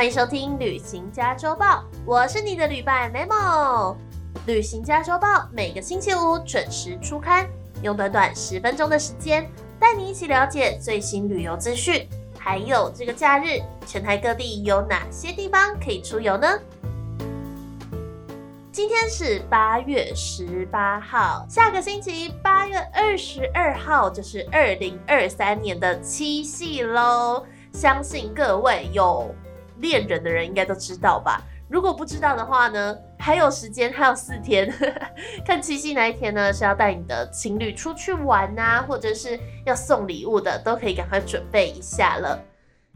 欢迎收听《旅行家周报》，我是你的旅伴 Memo。《旅行家周报》每个星期五准时出刊，用短短十分钟的时间，带你一起了解最新旅游资讯，还有这个假日全台各地有哪些地方可以出游呢？今天是八月十八号，下个星期八月二十二号就是二零二三年的七夕喽。相信各位有恋人的人应该都知道吧？如果不知道的话呢，还有时间，还有四天。看七夕那一天呢，是要带你的情侣出去玩啊，或者是要送礼物的，都可以赶快准备一下了。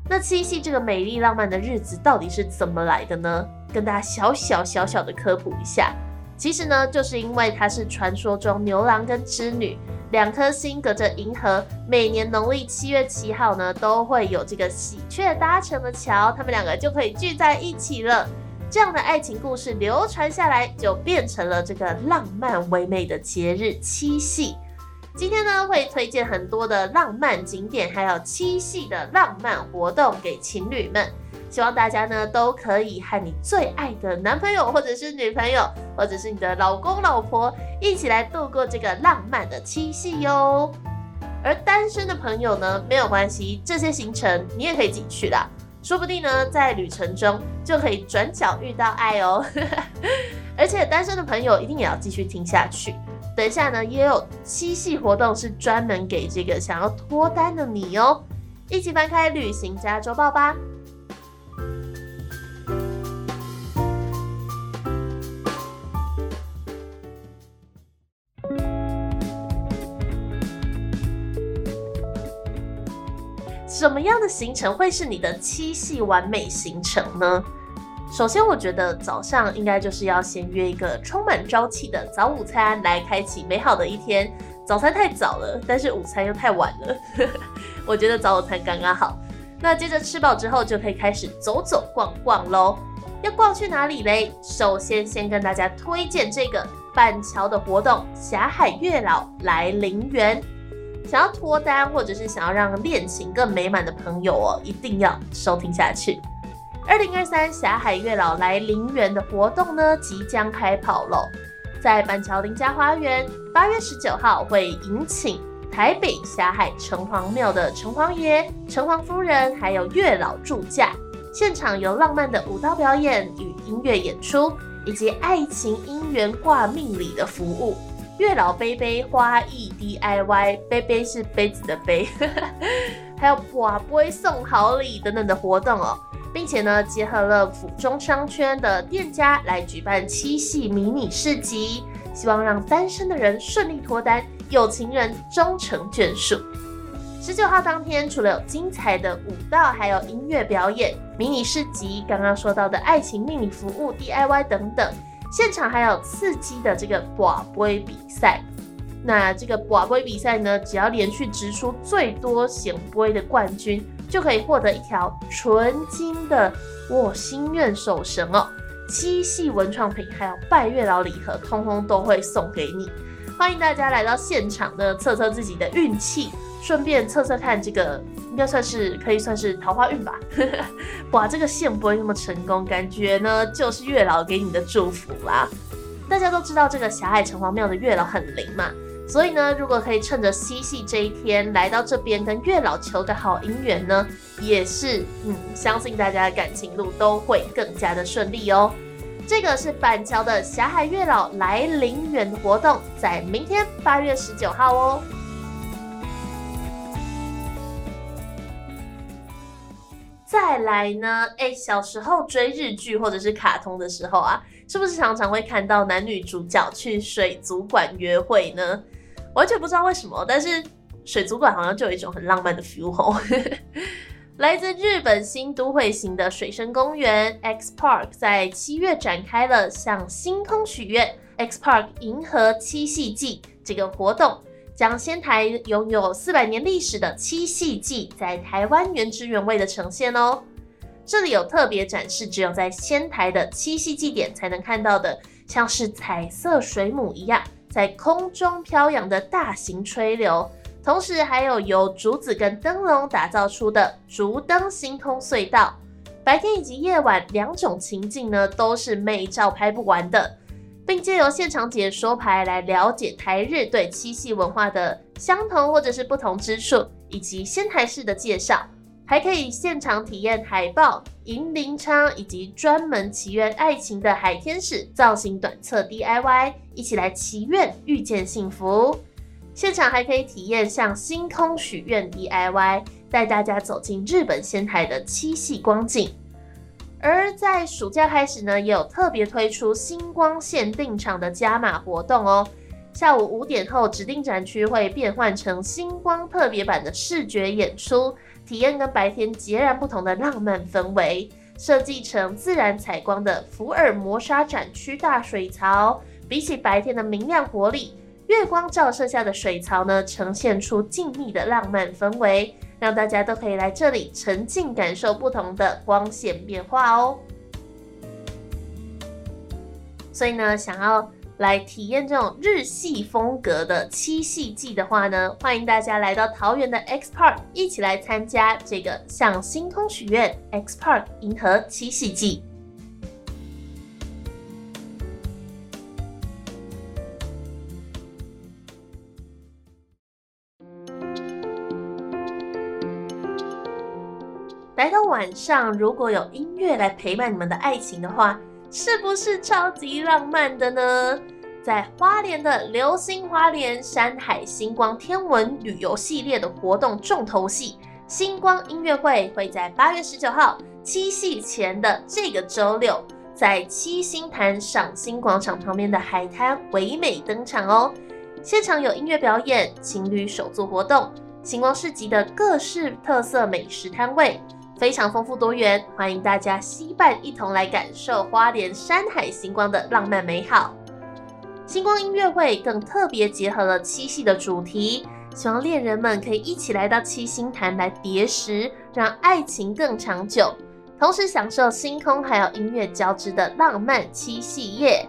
那七夕这个美丽浪漫的日子到底是怎么来的呢？跟大家小小小小的科普一下，其实呢，就是因为它是传说中牛郎跟织女两颗心隔着银河，每年农历七月七号呢，都会有这个喜鹊搭成的桥，他们两个就可以聚在一起了。这样的爱情故事流传下来，就变成了这个浪漫唯美的节日七夕。今天呢，会推荐很多的浪漫景点，还有七夕的浪漫活动给情侣们。希望大家呢都可以和你最爱的男朋友，或者是女朋友，或者是你的老公老婆，一起来度过这个浪漫的七夕哟。而单身的朋友呢，没有关系，这些行程你也可以自己去啦。说不定呢，在旅程中就可以转角遇到爱哦。而且单身的朋友一定也要继续听下去。等一下呢，也有七夕活动是专门给这个想要脱单的你哦。一起翻开《旅行家周报》吧。什么样的行程会是你的七夕完美行程呢？首先，我觉得早上应该就是要先约一个充满朝气的早午餐，来开启美好的一天。早餐太早了，但是午餐又太晚了，我觉得早午餐刚刚好。那接着吃饱之后，就可以开始走走逛逛喽。要逛去哪里嘞？首先，先跟大家推荐这个板桥的活动——霞海月老来陵园。想要脱单，或者是想要让恋情更美满的朋友哦，一定要收听下去。二零二三霞海月老来陵园的活动呢，即将开跑喽！在板桥林家花园，八月十九号会迎请台北霞海城隍庙的城隍爷、城隍夫人，还有月老助驾，现场有浪漫的舞蹈表演与音乐演出，以及爱情姻缘挂命礼的服务。月老杯杯花艺 DIY，杯杯是杯子的杯，还有哇不会送好礼等等的活动哦，并且呢，结合了府中商圈的店家来举办七夕迷你市集，希望让单身的人顺利脱单，有情人终成眷属。十九号当天，除了有精彩的舞蹈，还有音乐表演、迷你市集，刚刚说到的爱情命理服务 DIY 等等。现场还有刺激的这个寡杯比赛，那这个寡杯比赛呢，只要连续掷出最多显杯的冠军，就可以获得一条纯金的我心愿手绳哦。七系文创品还有拜月老礼盒，通通都会送给你。欢迎大家来到现场呢，测测自己的运气，顺便测测看这个。应该算是可以算是桃花运吧。哇，这个线不会那么成功，感觉呢就是月老给你的祝福啦。大家都知道这个霞海城隍庙的月老很灵嘛，所以呢，如果可以趁着七夕这一天来到这边跟月老求个好姻缘呢，也是嗯，相信大家的感情路都会更加的顺利哦。这个是板桥的霞海月老来陵园活动，在明天八月十九号哦。再来呢？哎，小时候追日剧或者是卡通的时候啊，是不是常常会看到男女主角去水族馆约会呢？完全不知道为什么，但是水族馆好像就有一种很浪漫的 feel 哦。来自日本新都会型的水生公园 X Park 在七月展开了向星空许愿 X Park 银河七夕季这个活动。将仙台拥有四百年历史的七夕祭在台湾原汁原味的呈现哦。这里有特别展示，只有在仙台的七夕祭点才能看到的，像是彩色水母一样在空中飘扬的大型吹流，同时还有由竹子跟灯笼打造出的竹灯星空隧道。白天以及夜晚两种情境呢，都是美照拍不完的，并借由现场解说牌来了解台日对七夕文化的相同或者是不同之处，以及仙台市的介绍，还可以现场体验海报、银铃昌以及专门祈愿爱情的海天使造型短册 DIY，一起来祈愿遇见幸福。现场还可以体验向星空许愿 DIY，带大家走进日本仙台的七夕光景。而在暑假开始呢，也有特别推出星光限定场的加码活动哦。下午五点后，指定展区会变换成星光特别版的视觉演出，体验跟白天截然不同的浪漫氛围。设计成自然采光的福尔摩沙展区大水槽，比起白天的明亮活力。月光照射下的水槽呢，呈现出静谧的浪漫氛围，让大家都可以来这里沉浸感受不同的光线变化哦。所以呢，想要来体验这种日系风格的七夕季的话呢，欢迎大家来到桃园的 X Park，一起来参加这个向星空许愿 X Park 银河七夕季。来到晚上，如果有音乐来陪伴你们的爱情的话，是不是超级浪漫的呢？在花莲的流星花莲山海星光天文旅游系列的活动重头戏——星光音乐会，会在八月十九号七夕前的这个周六，在七星潭赏星广场旁边的海滩唯美登场哦。现场有音乐表演、情侣手作活动、星光市集的各式特色美食摊位。非常丰富多元，欢迎大家惜伴一同来感受花莲山海星光的浪漫美好。星光音乐会更特别结合了七夕的主题，希望恋人们可以一起来到七星潭来叠石，让爱情更长久，同时享受星空还有音乐交织的浪漫七夕夜。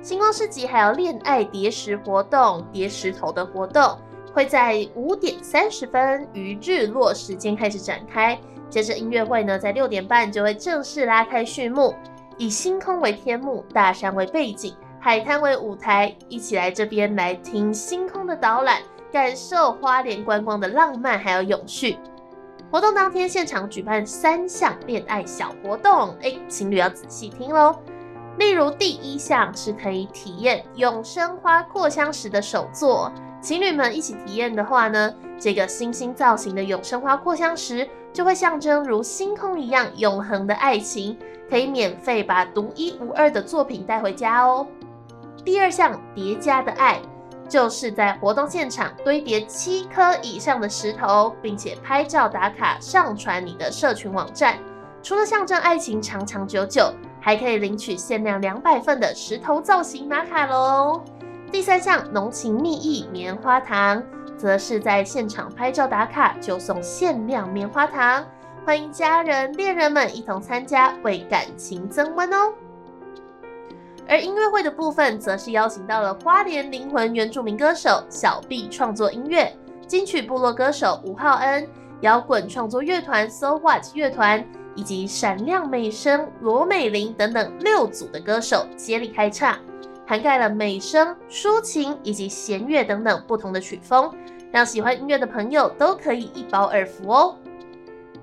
星光市集还有恋爱叠石活动、叠石头的活动，会在五点三十分于日落时间开始展开。接着音乐会呢，在六点半就会正式拉开序幕，以星空为天幕，大山为背景，海滩为舞台，一起来这边来听星空的导览，感受花莲观光的浪漫还有永续。活动当天现场举办三项恋爱小活动，哎，情侣要仔细听喽。例如第一项是可以体验永生花扩香石的手作，情侣们一起体验的话呢，这个星星造型的永生花扩香石。就会象征如星空一样永恒的爱情，可以免费把独一无二的作品带回家哦。第二项叠加的爱，就是在活动现场堆叠七颗以上的石头，并且拍照打卡上传你的社群网站。除了象征爱情长长久久，还可以领取限量两百份的石头造型玛卡龙。第三项浓情蜜意棉花糖。则是在现场拍照打卡就送限量棉花糖，欢迎家人恋人们一同参加，为感情增温哦。而音乐会的部分，则是邀请到了花莲灵魂原住民歌手小毕创作音乐，金曲部落歌手吴浩恩，摇滚创作乐团 So What 乐团，以及闪亮美声罗美玲等等六组的歌手接力开唱。涵盖了美声、抒情以及弦乐等等不同的曲风，让喜欢音乐的朋友都可以一饱耳福哦。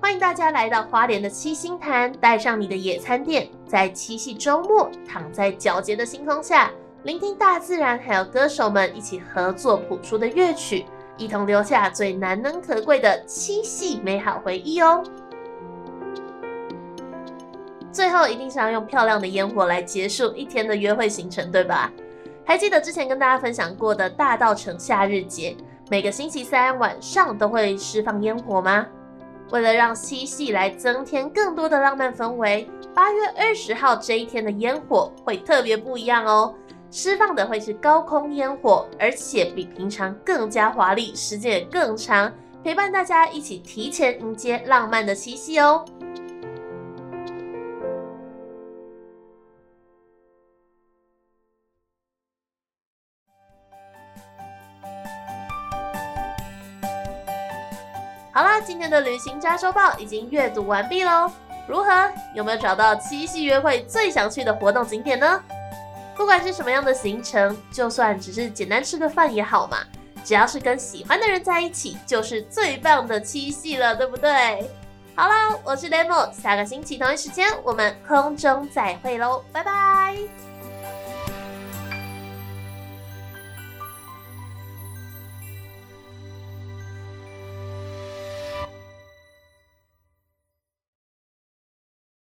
欢迎大家来到花莲的七星潭，带上你的野餐垫，在七夕周末躺在皎洁的星空下，聆听大自然还有歌手们一起合作谱出的乐曲，一同留下最难能可贵的七夕美好回忆哦。最后一定是要用漂亮的烟火来结束一天的约会行程，对吧？还记得之前跟大家分享过的大道城夏日节，每个星期三晚上都会释放烟火吗？为了让七夕来增添更多的浪漫氛围，八月二十号这一天的烟火会特别不一样哦。释放的会是高空烟火，而且比平常更加华丽，时间也更长，陪伴大家一起提前迎接浪漫的七夕哦。好啦，今天的旅行加收报已经阅读完毕喽。如何？有没有找到七夕约会最想去的活动景点呢？不管是什么样的行程，就算只是简单吃个饭也好嘛，只要是跟喜欢的人在一起，就是最棒的七夕了，对不对？好啦，我是 Demo，下个星期同一时间我们空中再会喽，拜拜。